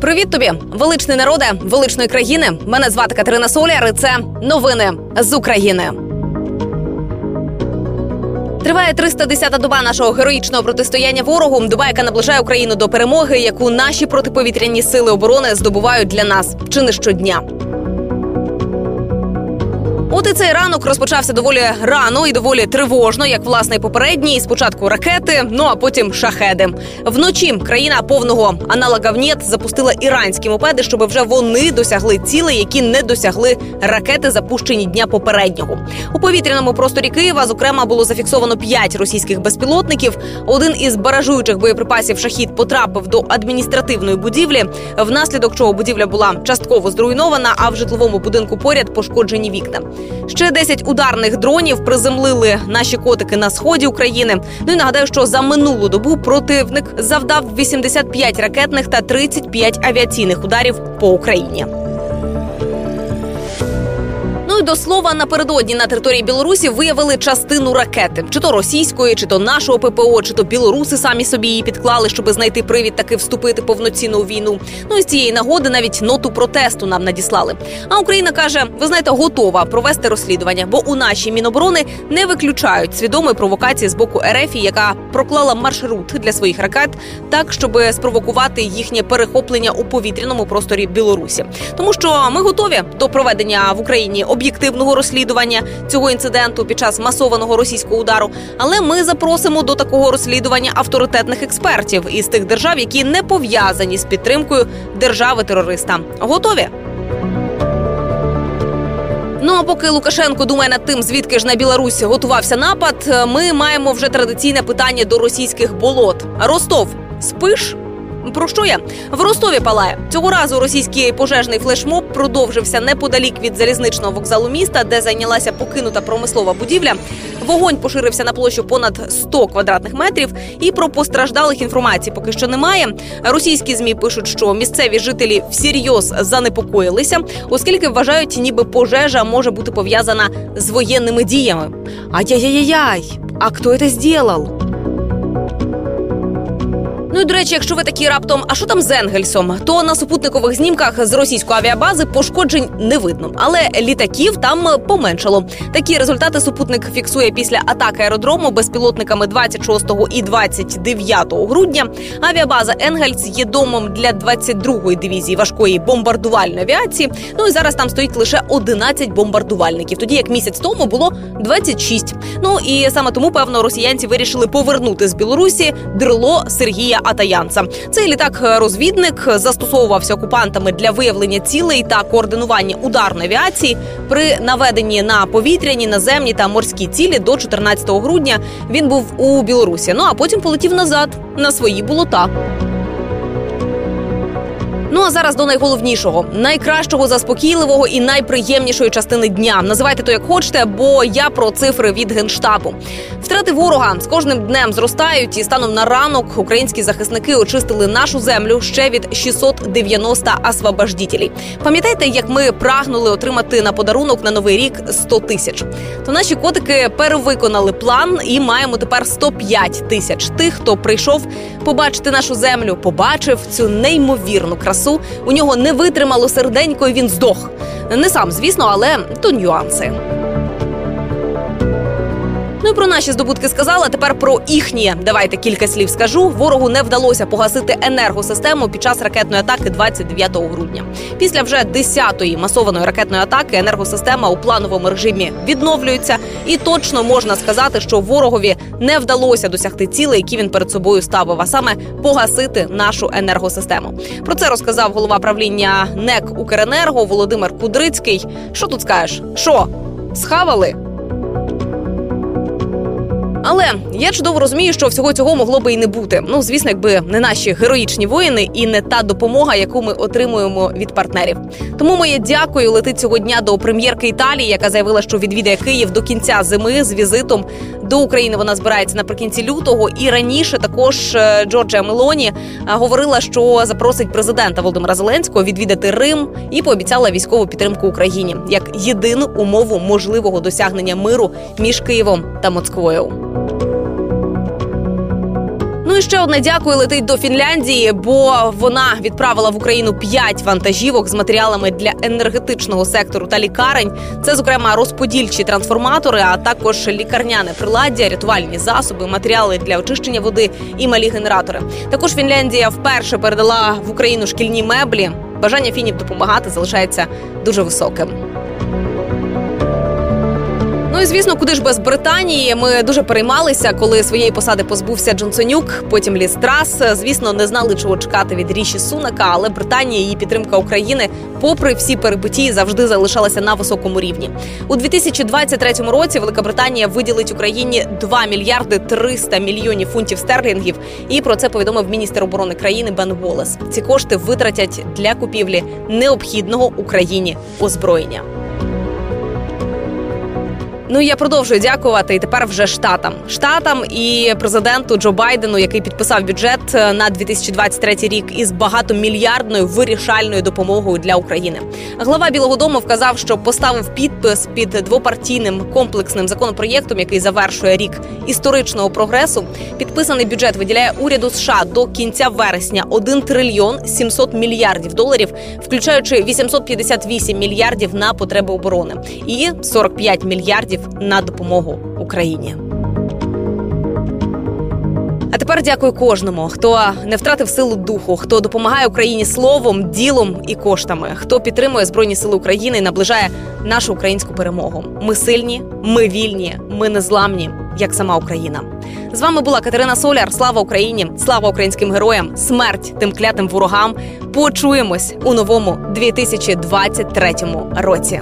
Привіт тобі, величний народе, величної країни. Мене звати Катерина Соляр. і Це новини з України. Триває 310-та доба нашого героїчного протистояння ворогу. Доба, яка наближає Україну до перемоги, яку наші протиповітряні сили оборони здобувають для нас чи не щодня. От цей ранок розпочався доволі рано і доволі тривожно, як власне попередній. Спочатку ракети, ну а потім шахеди. Вночі країна повного аналога ВНЕТ запустила іранські мопеди, щоб вже вони досягли цілей, які не досягли ракети, запущені дня попереднього. У повітряному просторі Києва, зокрема, було зафіксовано п'ять російських безпілотників. Один із баражуючих боєприпасів шахід потрапив до адміністративної будівлі, внаслідок чого будівля була частково зруйнована, а в житловому будинку поряд пошкоджені вікна. Ще 10 ударних дронів приземлили наші котики на сході України. Ну і нагадаю, що за минулу добу противник завдав 85 ракетних та 35 авіаційних ударів по Україні. Ну і до слова напередодні на території Білорусі виявили частину ракети, чи то російської, чи то нашого ППО, чи то білоруси самі собі її підклали, щоб знайти привід таки вступити повноцінну війну. Ну і з цієї нагоди навіть ноту протесту нам надіслали. А Україна каже: ви знаєте, готова провести розслідування, бо у нашій міноборони не виключають свідомої провокації з боку РФ, яка проклала маршрут для своїх ракет, так щоб спровокувати їхнє перехоплення у повітряному просторі Білорусі, тому що ми готові до проведення в Україні об'єктивного розслідування цього інциденту під час масованого російського удару. Але ми запросимо до такого розслідування авторитетних експертів із тих держав, які не пов'язані з підтримкою держави-терориста. Готові. Ну а поки Лукашенко думає над тим, звідки ж на Білорусь готувався напад, ми маємо вже традиційне питання до російських болот. Ростов спиш? Про що я в Ростові палає цього разу? Російський пожежний флешмоб продовжився неподалік від залізничного вокзалу міста, де зайнялася покинута промислова будівля. Вогонь поширився на площу понад 100 квадратних метрів. І про постраждалих інформацій поки що немає. Російські змі пишуть, що місцеві жителі всерйоз занепокоїлися, оскільки вважають, ніби пожежа може бути пов'язана з воєнними діями. Ай-яй-яй-яй! А хто це зробив? Ну і до речі, якщо ви такі раптом, а що там з Енгельсом, то на супутникових знімках з російської авіабази пошкоджень не видно, але літаків там поменшало. Такі результати супутник фіксує після атаки аеродрому безпілотниками 26 і 29 грудня. Авіабаза Енгельс є домом для 22-ї дивізії важкої бомбардувальної авіації. Ну і зараз там стоїть лише 11 бомбардувальників, тоді як місяць тому було 26. Ну і саме тому певно росіянці вирішили повернути з Білорусі дрило Сергія. Атаянца. Цей літак-розвідник застосовувався окупантами для виявлення цілей та координування ударної авіації при наведенні на повітряні, наземні та морські цілі до 14 грудня. Він був у Білорусі. Ну а потім полетів назад на свої болота. Ну а зараз до найголовнішого, найкращого, заспокійливого і найприємнішої частини дня. Називайте то як хочете, бо я про цифри від генштабу. Втрати ворога з кожним днем зростають, і станом на ранок українські захисники очистили нашу землю ще від 690 освобождітелів. Пам'ятаєте, як ми прагнули отримати на подарунок на новий рік 100 тисяч? То наші котики перевиконали план і маємо тепер 105 тисяч тих, хто прийшов побачити нашу землю, побачив цю неймовірну красу часу у нього не витримало серденько, і він здох. Не сам, звісно, але то нюанси. Ну і про наші здобутки сказала. Тепер про їхні. Давайте кілька слів скажу. Ворогу не вдалося погасити енергосистему під час ракетної атаки 29 грудня. Після вже 10-ї масованої ракетної атаки енергосистема у плановому режимі відновлюється, і точно можна сказати, що ворогові не вдалося досягти цілей, які він перед собою ставив, а саме погасити нашу енергосистему. Про це розказав голова правління НЕК Укренерго Володимир Кудрицький. Що тут скажеш? Що схавали? Але я чудово розумію, що всього цього могло би і не бути. Ну звісно, якби не наші героїчні воїни і не та допомога, яку ми отримуємо від партнерів. Тому моє дякую летить цього дня до прем'єрки Італії, яка заявила, що відвідає Київ до кінця зими з візитом до України. Вона збирається наприкінці лютого. І раніше також е, Джорджія Мелоні е, говорила, що запросить президента Володимира Зеленського відвідати Рим і пообіцяла військову підтримку Україні як єдину умову можливого досягнення миру між Києвом та Москвою. І ще одне дякую летить до Фінляндії, бо вона відправила в Україну п'ять вантажівок з матеріалами для енергетичного сектору та лікарень. Це, зокрема, розподільчі трансформатори, а також лікарняне приладдя, рятувальні засоби, матеріали для очищення води і малі генератори. Також Фінляндія вперше передала в Україну шкільні меблі. Бажання фінів допомагати залишається дуже високим. Ну і звісно, куди ж без Британії ми дуже переймалися, коли своєї посади позбувся Джонсонюк. Потім ліс трас. Звісно, не знали, чого чекати від ріші Сунака, але Британія і її підтримка України, попри всі перипетії, завжди залишалася на високому рівні. У 2023 році Велика Британія виділить Україні 2 мільярди 300 мільйонів фунтів стерлінгів. І про це повідомив міністр оборони країни Бен Волес. Ці кошти витратять для купівлі необхідного Україні озброєння. Ну я продовжую дякувати і тепер вже штатам, штатам і президенту Джо Байдену, який підписав бюджет е, на 2023 рік із багатомільярдною вирішальною допомогою для України. Глава Білого Дому вказав, що поставив підпис під двопартійним комплексним законопроєктом, який завершує рік історичного прогресу. Підписаний бюджет виділяє уряду США до кінця вересня 1 трильйон 700 мільярдів доларів, включаючи 858 мільярдів на потреби оборони і 45 мільярдів на допомогу Україні. А тепер дякую кожному, хто не втратив силу духу, хто допомагає Україні словом, ділом і коштами, хто підтримує збройні сили України і наближає нашу українську перемогу. Ми сильні, ми вільні, ми незламні, як сама Україна. З вами була Катерина Соляр. Слава Україні! Слава українським героям! Смерть тим клятим ворогам! Почуємось у новому 2023 році.